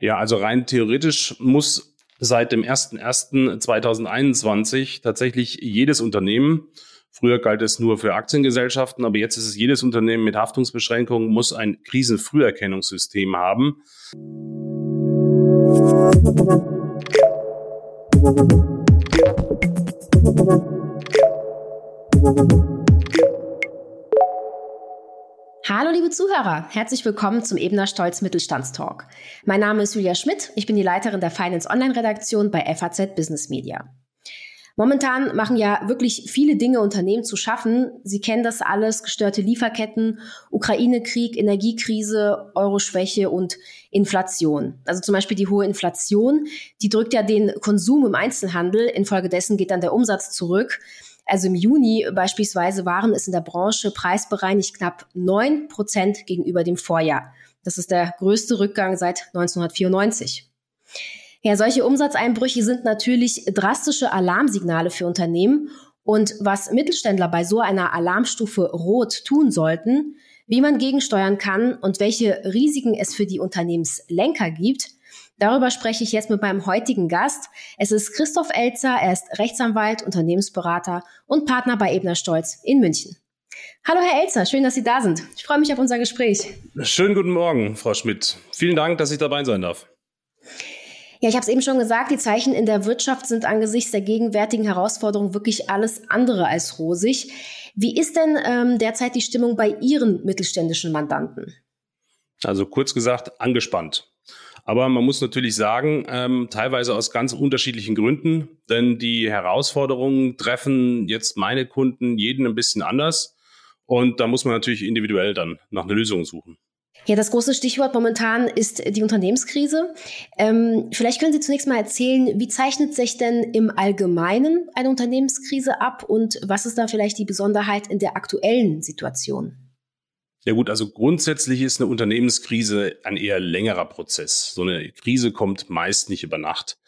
Ja, also rein theoretisch muss seit dem 01.01.2021 tatsächlich jedes Unternehmen, früher galt es nur für Aktiengesellschaften, aber jetzt ist es jedes Unternehmen mit Haftungsbeschränkungen, muss ein Krisenfrüherkennungssystem haben. Hallo liebe Zuhörer, herzlich willkommen zum Ebner Stolz Mittelstandstalk. Mein Name ist Julia Schmidt, ich bin die Leiterin der Finance Online Redaktion bei FAZ Business Media. Momentan machen ja wirklich viele Dinge Unternehmen zu schaffen. Sie kennen das alles, gestörte Lieferketten, Ukraine-Krieg, Energiekrise, Euroschwäche und Inflation. Also zum Beispiel die hohe Inflation, die drückt ja den Konsum im Einzelhandel. Infolgedessen geht dann der Umsatz zurück. Also im Juni beispielsweise waren es in der Branche preisbereinigt knapp neun Prozent gegenüber dem Vorjahr. Das ist der größte Rückgang seit 1994. Ja, solche Umsatzeinbrüche sind natürlich drastische Alarmsignale für Unternehmen. Und was Mittelständler bei so einer Alarmstufe Rot tun sollten, wie man gegensteuern kann und welche Risiken es für die Unternehmenslenker gibt, Darüber spreche ich jetzt mit meinem heutigen Gast. Es ist Christoph Elzer. Er ist Rechtsanwalt, Unternehmensberater und Partner bei Ebner Stolz in München. Hallo, Herr Elzer. Schön, dass Sie da sind. Ich freue mich auf unser Gespräch. Schönen guten Morgen, Frau Schmidt. Vielen Dank, dass ich dabei sein darf. Ja, ich habe es eben schon gesagt, die Zeichen in der Wirtschaft sind angesichts der gegenwärtigen Herausforderungen wirklich alles andere als rosig. Wie ist denn ähm, derzeit die Stimmung bei Ihren mittelständischen Mandanten? Also kurz gesagt, angespannt. Aber man muss natürlich sagen, ähm, teilweise aus ganz unterschiedlichen Gründen, denn die Herausforderungen treffen jetzt meine Kunden jeden ein bisschen anders. Und da muss man natürlich individuell dann nach einer Lösung suchen. Ja, das große Stichwort momentan ist die Unternehmenskrise. Ähm, vielleicht können Sie zunächst mal erzählen, wie zeichnet sich denn im Allgemeinen eine Unternehmenskrise ab und was ist da vielleicht die Besonderheit in der aktuellen Situation? Ja gut, also grundsätzlich ist eine Unternehmenskrise ein eher längerer Prozess. So eine Krise kommt meist nicht über Nacht.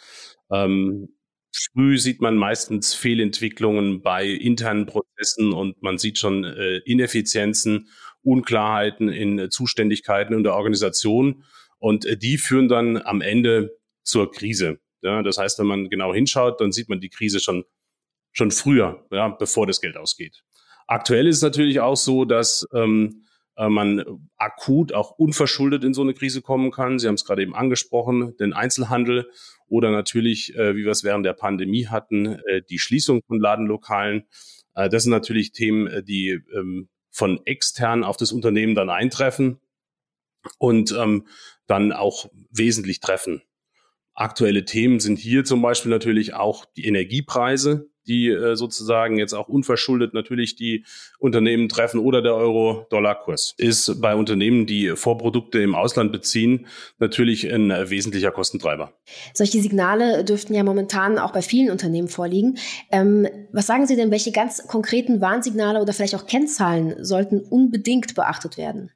Ähm, früh sieht man meistens Fehlentwicklungen bei internen Prozessen und man sieht schon äh, Ineffizienzen, Unklarheiten in äh, Zuständigkeiten in der Organisation und äh, die führen dann am Ende zur Krise. Ja, das heißt, wenn man genau hinschaut, dann sieht man die Krise schon schon früher, ja, bevor das Geld ausgeht. Aktuell ist es natürlich auch so, dass ähm, äh, man akut auch unverschuldet in so eine Krise kommen kann. Sie haben es gerade eben angesprochen, den Einzelhandel oder natürlich, äh, wie wir es während der Pandemie hatten, äh, die Schließung von Ladenlokalen. das sind natürlich Themen, die ähm, von extern auf das Unternehmen dann eintreffen und ähm, dann auch wesentlich treffen. Aktuelle Themen sind hier zum Beispiel natürlich auch die Energiepreise, die äh, sozusagen jetzt auch unverschuldet natürlich die Unternehmen treffen oder der Euro-Dollar-Kurs ist bei Unternehmen, die Vorprodukte im Ausland beziehen, natürlich ein wesentlicher Kostentreiber. Solche Signale dürften ja momentan auch bei vielen Unternehmen vorliegen. Ähm, was sagen Sie denn, welche ganz konkreten Warnsignale oder vielleicht auch Kennzahlen sollten unbedingt beachtet werden?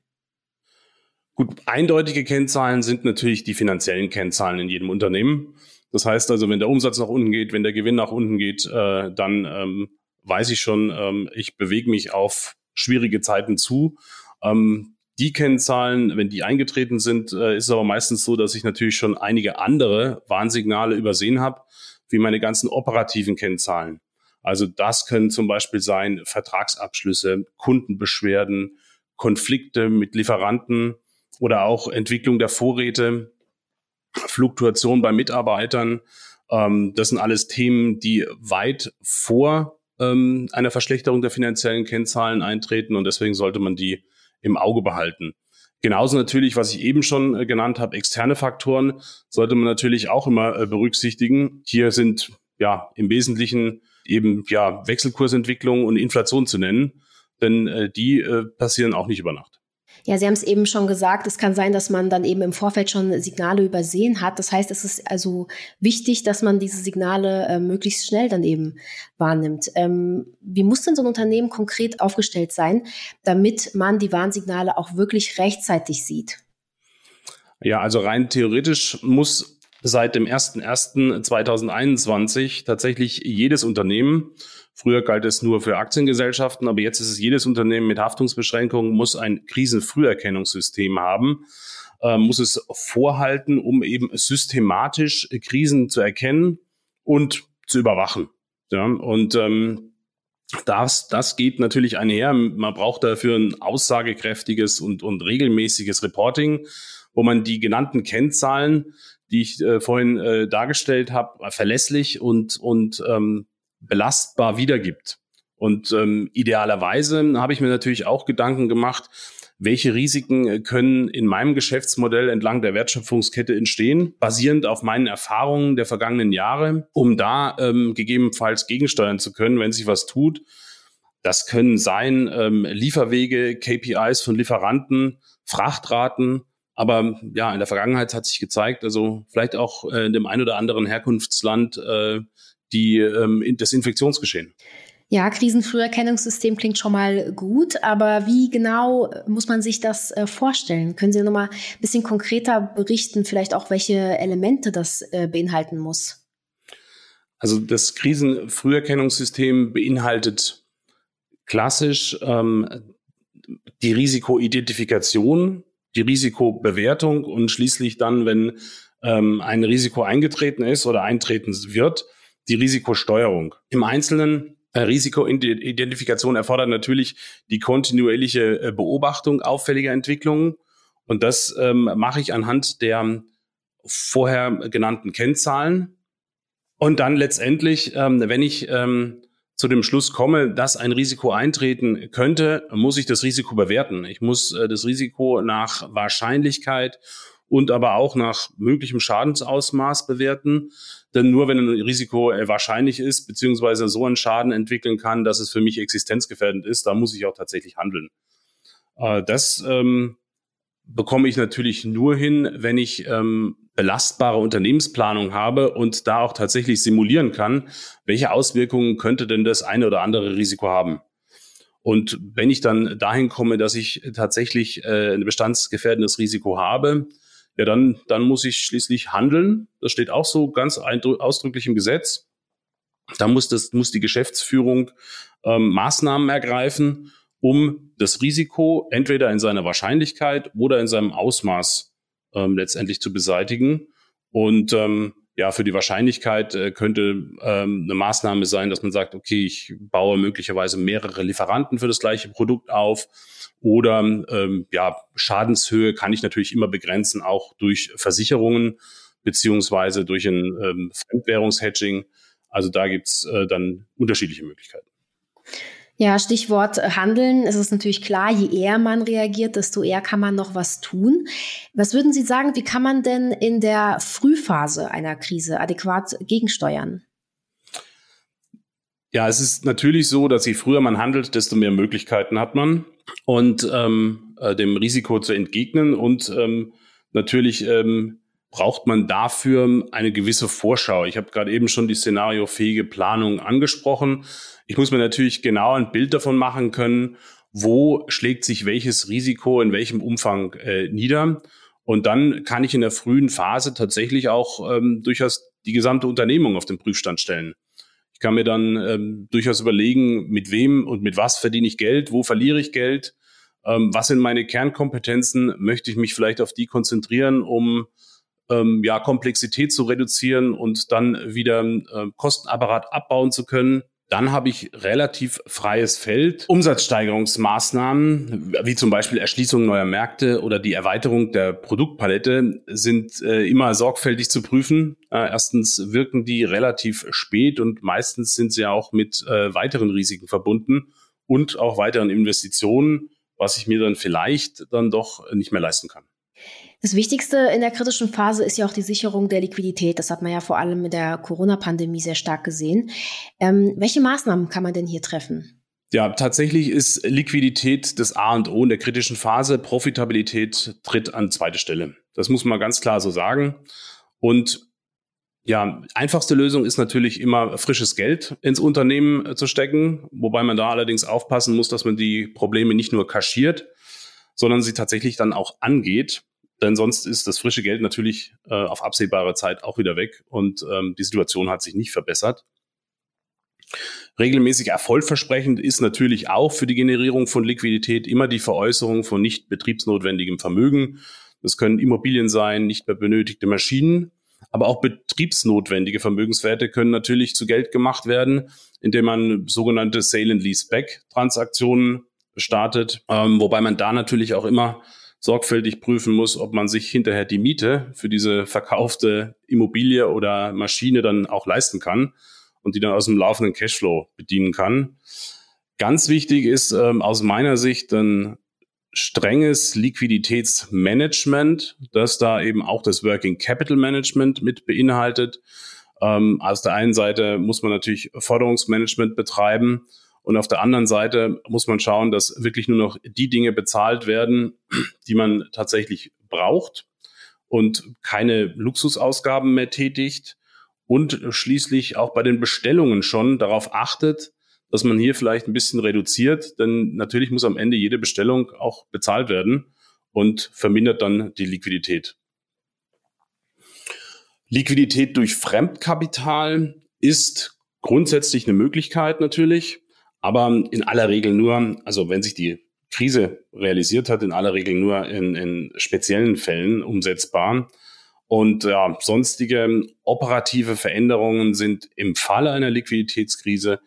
Gut, eindeutige Kennzahlen sind natürlich die finanziellen Kennzahlen in jedem Unternehmen. Das heißt also, wenn der Umsatz nach unten geht, wenn der Gewinn nach unten geht, äh, dann ähm, weiß ich schon, ähm, ich bewege mich auf schwierige Zeiten zu. Ähm, die Kennzahlen, wenn die eingetreten sind, äh, ist es aber meistens so, dass ich natürlich schon einige andere Warnsignale übersehen habe, wie meine ganzen operativen Kennzahlen. Also das können zum Beispiel sein Vertragsabschlüsse, Kundenbeschwerden, Konflikte mit Lieferanten oder auch Entwicklung der Vorräte. Fluktuation bei Mitarbeitern. Ähm, das sind alles Themen, die weit vor ähm, einer Verschlechterung der finanziellen Kennzahlen eintreten und deswegen sollte man die im Auge behalten. Genauso natürlich, was ich eben schon äh, genannt habe, externe Faktoren sollte man natürlich auch immer äh, berücksichtigen. Hier sind ja im Wesentlichen eben ja Wechselkursentwicklung und Inflation zu nennen, denn äh, die äh, passieren auch nicht über Nacht. Ja, Sie haben es eben schon gesagt, es kann sein, dass man dann eben im Vorfeld schon Signale übersehen hat. Das heißt, es ist also wichtig, dass man diese Signale äh, möglichst schnell dann eben wahrnimmt. Ähm, wie muss denn so ein Unternehmen konkret aufgestellt sein, damit man die Warnsignale auch wirklich rechtzeitig sieht? Ja, also rein theoretisch muss seit dem 01.01.2021 tatsächlich jedes Unternehmen Früher galt es nur für Aktiengesellschaften, aber jetzt ist es jedes Unternehmen mit Haftungsbeschränkungen muss ein Krisenfrüherkennungssystem haben. äh, muss es vorhalten, um eben systematisch Krisen zu erkennen und zu überwachen. Ja, und ähm, das, das geht natürlich einher. Man braucht dafür ein aussagekräftiges und, und regelmäßiges Reporting, wo man die genannten Kennzahlen, die ich äh, vorhin äh, dargestellt habe, verlässlich und, und ähm, belastbar wiedergibt. Und ähm, idealerweise habe ich mir natürlich auch Gedanken gemacht, welche Risiken äh, können in meinem Geschäftsmodell entlang der Wertschöpfungskette entstehen, basierend auf meinen Erfahrungen der vergangenen Jahre, um da ähm, gegebenenfalls gegensteuern zu können, wenn sich was tut. Das können sein ähm, Lieferwege, KPIs von Lieferanten, Frachtraten, aber ja, in der Vergangenheit hat sich gezeigt, also vielleicht auch äh, in dem ein oder anderen Herkunftsland äh, die, ähm, das Infektionsgeschehen. Ja, Krisenfrüherkennungssystem klingt schon mal gut, aber wie genau muss man sich das äh, vorstellen? Können Sie noch mal ein bisschen konkreter berichten, vielleicht auch welche Elemente das äh, beinhalten muss? Also das Krisenfrüherkennungssystem beinhaltet klassisch ähm, die Risikoidentifikation, die Risikobewertung und schließlich dann, wenn ähm, ein Risiko eingetreten ist oder eintreten wird, die Risikosteuerung. Im Einzelnen äh, Risikoidentifikation erfordert natürlich die kontinuierliche äh, Beobachtung auffälliger Entwicklungen. Und das ähm, mache ich anhand der vorher genannten Kennzahlen. Und dann letztendlich, ähm, wenn ich ähm, zu dem Schluss komme, dass ein Risiko eintreten könnte, muss ich das Risiko bewerten. Ich muss äh, das Risiko nach Wahrscheinlichkeit und aber auch nach möglichem Schadensausmaß bewerten. Denn nur wenn ein Risiko äh, wahrscheinlich ist, beziehungsweise so einen Schaden entwickeln kann, dass es für mich existenzgefährdend ist, da muss ich auch tatsächlich handeln. Äh, das ähm, bekomme ich natürlich nur hin, wenn ich ähm, belastbare Unternehmensplanung habe und da auch tatsächlich simulieren kann, welche Auswirkungen könnte denn das eine oder andere Risiko haben. Und wenn ich dann dahin komme, dass ich tatsächlich äh, ein bestandsgefährdendes Risiko habe, ja, dann, dann muss ich schließlich handeln. Das steht auch so ganz ausdrücklich im Gesetz. Da muss, das, muss die Geschäftsführung ähm, Maßnahmen ergreifen, um das Risiko entweder in seiner Wahrscheinlichkeit oder in seinem Ausmaß ähm, letztendlich zu beseitigen. Und ähm, ja, für die Wahrscheinlichkeit äh, könnte ähm, eine Maßnahme sein, dass man sagt, okay, ich baue möglicherweise mehrere Lieferanten für das gleiche Produkt auf oder ähm, ja, Schadenshöhe kann ich natürlich immer begrenzen, auch durch Versicherungen beziehungsweise durch ein ähm, Fremdwährungshedging. Also da gibt's äh, dann unterschiedliche Möglichkeiten. Ja, Stichwort Handeln. Es ist natürlich klar, je eher man reagiert, desto eher kann man noch was tun. Was würden Sie sagen, wie kann man denn in der Frühphase einer Krise adäquat gegensteuern? Ja, es ist natürlich so, dass je früher man handelt, desto mehr Möglichkeiten hat man und ähm, äh, dem Risiko zu entgegnen. Und ähm, natürlich ähm, braucht man dafür eine gewisse Vorschau. Ich habe gerade eben schon die szenariofähige Planung angesprochen. Ich muss mir natürlich genau ein Bild davon machen können, wo schlägt sich welches Risiko in welchem Umfang äh, nieder. Und dann kann ich in der frühen Phase tatsächlich auch ähm, durchaus die gesamte Unternehmung auf den Prüfstand stellen. Ich kann mir dann ähm, durchaus überlegen, mit wem und mit was verdiene ich Geld, wo verliere ich Geld, ähm, was sind meine Kernkompetenzen, möchte ich mich vielleicht auf die konzentrieren, um ähm, ja, Komplexität zu reduzieren und dann wieder äh, Kostenapparat abbauen zu können. Dann habe ich relativ freies Feld. Umsatzsteigerungsmaßnahmen, wie zum Beispiel Erschließung neuer Märkte oder die Erweiterung der Produktpalette, sind äh, immer sorgfältig zu prüfen. Äh, erstens wirken die relativ spät und meistens sind sie auch mit äh, weiteren Risiken verbunden und auch weiteren Investitionen, was ich mir dann vielleicht dann doch nicht mehr leisten kann. Das Wichtigste in der kritischen Phase ist ja auch die Sicherung der Liquidität. Das hat man ja vor allem mit der Corona-Pandemie sehr stark gesehen. Ähm, welche Maßnahmen kann man denn hier treffen? Ja, tatsächlich ist Liquidität das A und O in der kritischen Phase. Profitabilität tritt an zweite Stelle. Das muss man ganz klar so sagen. Und ja, einfachste Lösung ist natürlich immer frisches Geld ins Unternehmen zu stecken, wobei man da allerdings aufpassen muss, dass man die Probleme nicht nur kaschiert, sondern sie tatsächlich dann auch angeht. Denn sonst ist das frische Geld natürlich äh, auf absehbare Zeit auch wieder weg und ähm, die Situation hat sich nicht verbessert. Regelmäßig erfolgversprechend ist natürlich auch für die Generierung von Liquidität immer die Veräußerung von nicht betriebsnotwendigem Vermögen. Das können Immobilien sein, nicht mehr benötigte Maschinen. Aber auch betriebsnotwendige Vermögenswerte können natürlich zu Geld gemacht werden, indem man sogenannte Sale and Lease Back Transaktionen startet, ähm, wobei man da natürlich auch immer sorgfältig prüfen muss, ob man sich hinterher die Miete für diese verkaufte Immobilie oder Maschine dann auch leisten kann und die dann aus dem laufenden Cashflow bedienen kann. Ganz wichtig ist ähm, aus meiner Sicht dann strenges Liquiditätsmanagement, das da eben auch das Working Capital Management mit beinhaltet. Ähm, aus der einen Seite muss man natürlich Forderungsmanagement betreiben und auf der anderen Seite muss man schauen, dass wirklich nur noch die Dinge bezahlt werden, die man tatsächlich braucht und keine Luxusausgaben mehr tätigt und schließlich auch bei den Bestellungen schon darauf achtet, dass man hier vielleicht ein bisschen reduziert, denn natürlich muss am Ende jede Bestellung auch bezahlt werden und vermindert dann die Liquidität. Liquidität durch Fremdkapital ist grundsätzlich eine Möglichkeit natürlich aber in aller Regel nur, also wenn sich die Krise realisiert hat, in aller Regel nur in, in speziellen Fällen umsetzbar. Und ja, sonstige operative Veränderungen sind im Falle einer Liquiditätskrise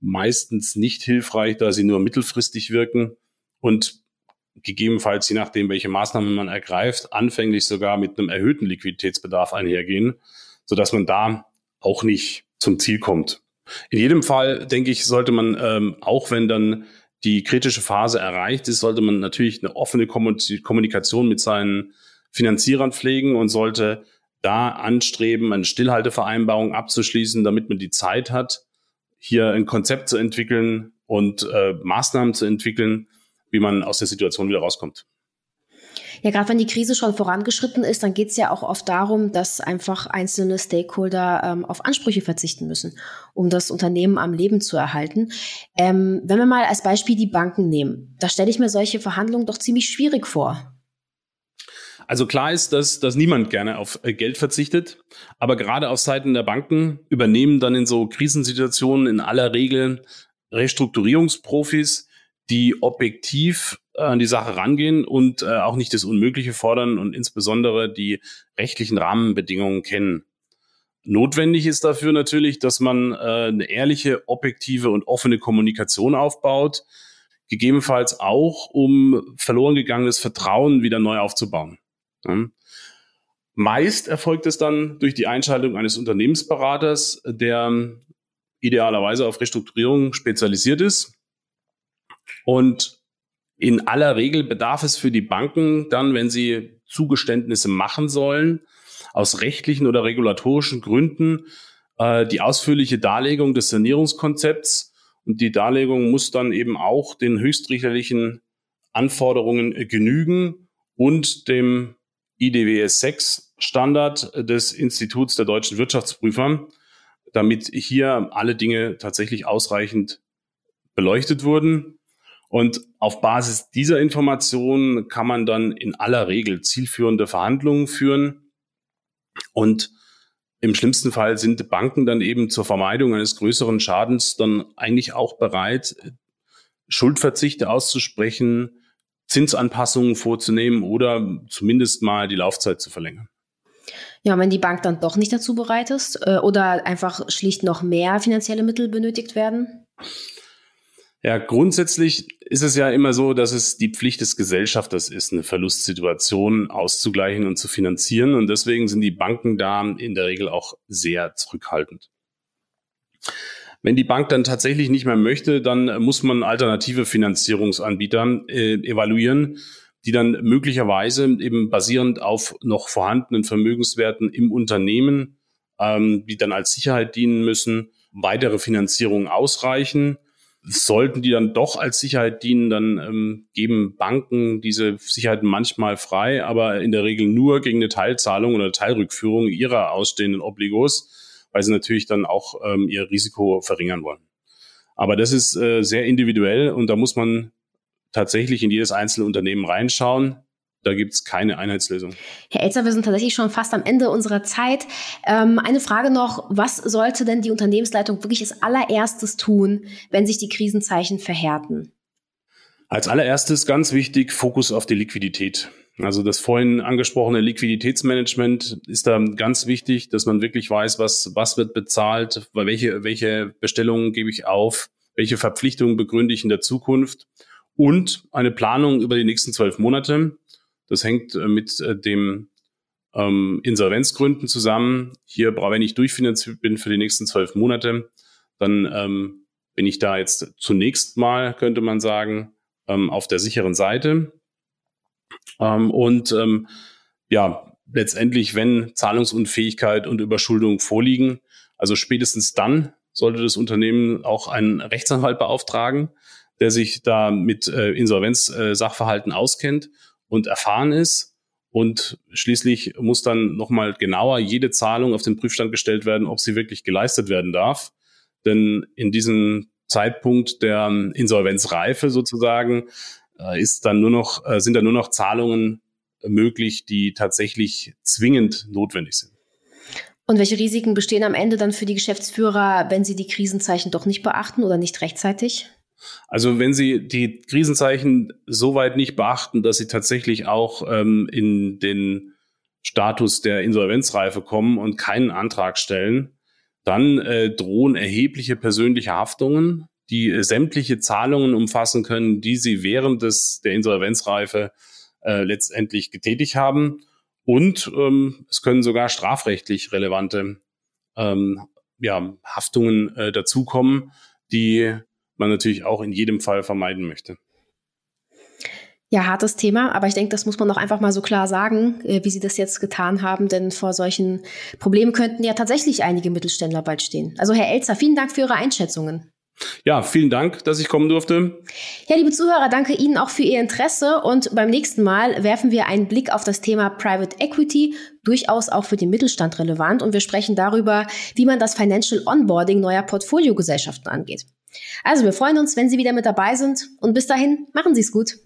meistens nicht hilfreich, da sie nur mittelfristig wirken und gegebenenfalls, je nachdem, welche Maßnahmen man ergreift, anfänglich sogar mit einem erhöhten Liquiditätsbedarf einhergehen, sodass man da auch nicht zum Ziel kommt. In jedem Fall, denke ich, sollte man, ähm, auch wenn dann die kritische Phase erreicht ist, sollte man natürlich eine offene Kommunikation mit seinen Finanzierern pflegen und sollte da anstreben, eine Stillhaltevereinbarung abzuschließen, damit man die Zeit hat, hier ein Konzept zu entwickeln und äh, Maßnahmen zu entwickeln, wie man aus der Situation wieder rauskommt. Ja, gerade wenn die Krise schon vorangeschritten ist, dann geht es ja auch oft darum, dass einfach einzelne Stakeholder ähm, auf Ansprüche verzichten müssen, um das Unternehmen am Leben zu erhalten. Ähm, wenn wir mal als Beispiel die Banken nehmen, da stelle ich mir solche Verhandlungen doch ziemlich schwierig vor. Also klar ist, dass, dass niemand gerne auf äh, Geld verzichtet, aber gerade auf Seiten der Banken übernehmen dann in so Krisensituationen in aller Regel Restrukturierungsprofis, die objektiv an die Sache rangehen und äh, auch nicht das Unmögliche fordern und insbesondere die rechtlichen Rahmenbedingungen kennen. Notwendig ist dafür natürlich, dass man äh, eine ehrliche, objektive und offene Kommunikation aufbaut, gegebenenfalls auch, um verloren gegangenes Vertrauen wieder neu aufzubauen. Ja. Meist erfolgt es dann durch die Einschaltung eines Unternehmensberaters, der idealerweise auf Restrukturierung spezialisiert ist und in aller Regel bedarf es für die Banken dann, wenn sie Zugeständnisse machen sollen, aus rechtlichen oder regulatorischen Gründen äh, die ausführliche Darlegung des Sanierungskonzepts. Und die Darlegung muss dann eben auch den höchstrichterlichen Anforderungen genügen und dem IDWS 6 Standard des Instituts der deutschen Wirtschaftsprüfer, damit hier alle Dinge tatsächlich ausreichend beleuchtet wurden. Und auf Basis dieser Informationen kann man dann in aller Regel zielführende Verhandlungen führen. Und im schlimmsten Fall sind Banken dann eben zur Vermeidung eines größeren Schadens dann eigentlich auch bereit, Schuldverzichte auszusprechen, Zinsanpassungen vorzunehmen oder zumindest mal die Laufzeit zu verlängern. Ja, wenn die Bank dann doch nicht dazu bereit ist äh, oder einfach schlicht noch mehr finanzielle Mittel benötigt werden? Ja, grundsätzlich ist es ja immer so, dass es die Pflicht des Gesellschafters ist, eine Verlustsituation auszugleichen und zu finanzieren. Und deswegen sind die Banken da in der Regel auch sehr zurückhaltend. Wenn die Bank dann tatsächlich nicht mehr möchte, dann muss man alternative Finanzierungsanbieter äh, evaluieren, die dann möglicherweise eben basierend auf noch vorhandenen Vermögenswerten im Unternehmen, ähm, die dann als Sicherheit dienen müssen, weitere Finanzierungen ausreichen Sollten die dann doch als Sicherheit dienen, dann ähm, geben Banken diese Sicherheiten manchmal frei, aber in der Regel nur gegen eine Teilzahlung oder Teilrückführung ihrer ausstehenden Obligos, weil sie natürlich dann auch ähm, ihr Risiko verringern wollen. Aber das ist äh, sehr individuell und da muss man tatsächlich in jedes einzelne Unternehmen reinschauen. Da gibt es keine Einheitslösung. Herr Elzer, wir sind tatsächlich schon fast am Ende unserer Zeit. Ähm, eine Frage noch, was sollte denn die Unternehmensleitung wirklich als allererstes tun, wenn sich die Krisenzeichen verhärten? Als allererstes ganz wichtig, Fokus auf die Liquidität. Also das vorhin angesprochene Liquiditätsmanagement ist da ganz wichtig, dass man wirklich weiß, was, was wird bezahlt, welche, welche Bestellungen gebe ich auf, welche Verpflichtungen begründe ich in der Zukunft und eine Planung über die nächsten zwölf Monate. Das hängt äh, mit äh, dem ähm, Insolvenzgründen zusammen. Hier, wenn ich durchfinanziert bin für die nächsten zwölf Monate, dann ähm, bin ich da jetzt zunächst mal, könnte man sagen, ähm, auf der sicheren Seite. Ähm, und ähm, ja, letztendlich, wenn Zahlungsunfähigkeit und Überschuldung vorliegen, also spätestens dann sollte das Unternehmen auch einen Rechtsanwalt beauftragen, der sich da mit äh, Insolvenz-Sachverhalten äh, auskennt und erfahren ist. Und schließlich muss dann nochmal genauer jede Zahlung auf den Prüfstand gestellt werden, ob sie wirklich geleistet werden darf. Denn in diesem Zeitpunkt der Insolvenzreife sozusagen äh, ist dann nur noch, äh, sind dann nur noch Zahlungen möglich, die tatsächlich zwingend notwendig sind. Und welche Risiken bestehen am Ende dann für die Geschäftsführer, wenn sie die Krisenzeichen doch nicht beachten oder nicht rechtzeitig? Also wenn Sie die Krisenzeichen so weit nicht beachten, dass Sie tatsächlich auch ähm, in den Status der Insolvenzreife kommen und keinen Antrag stellen, dann äh, drohen erhebliche persönliche Haftungen, die äh, sämtliche Zahlungen umfassen können, die Sie während des, der Insolvenzreife äh, letztendlich getätigt haben. Und ähm, es können sogar strafrechtlich relevante ähm, ja, Haftungen äh, dazukommen, die man natürlich auch in jedem Fall vermeiden möchte. Ja, hartes Thema, aber ich denke, das muss man auch einfach mal so klar sagen, äh, wie Sie das jetzt getan haben, denn vor solchen Problemen könnten ja tatsächlich einige Mittelständler bald stehen. Also Herr Elzer, vielen Dank für Ihre Einschätzungen. Ja, vielen Dank, dass ich kommen durfte. Ja, liebe Zuhörer, danke Ihnen auch für Ihr Interesse und beim nächsten Mal werfen wir einen Blick auf das Thema Private Equity, durchaus auch für den Mittelstand relevant und wir sprechen darüber, wie man das Financial Onboarding neuer Portfoliogesellschaften angeht. Also wir freuen uns, wenn Sie wieder mit dabei sind und bis dahin machen Sie es gut.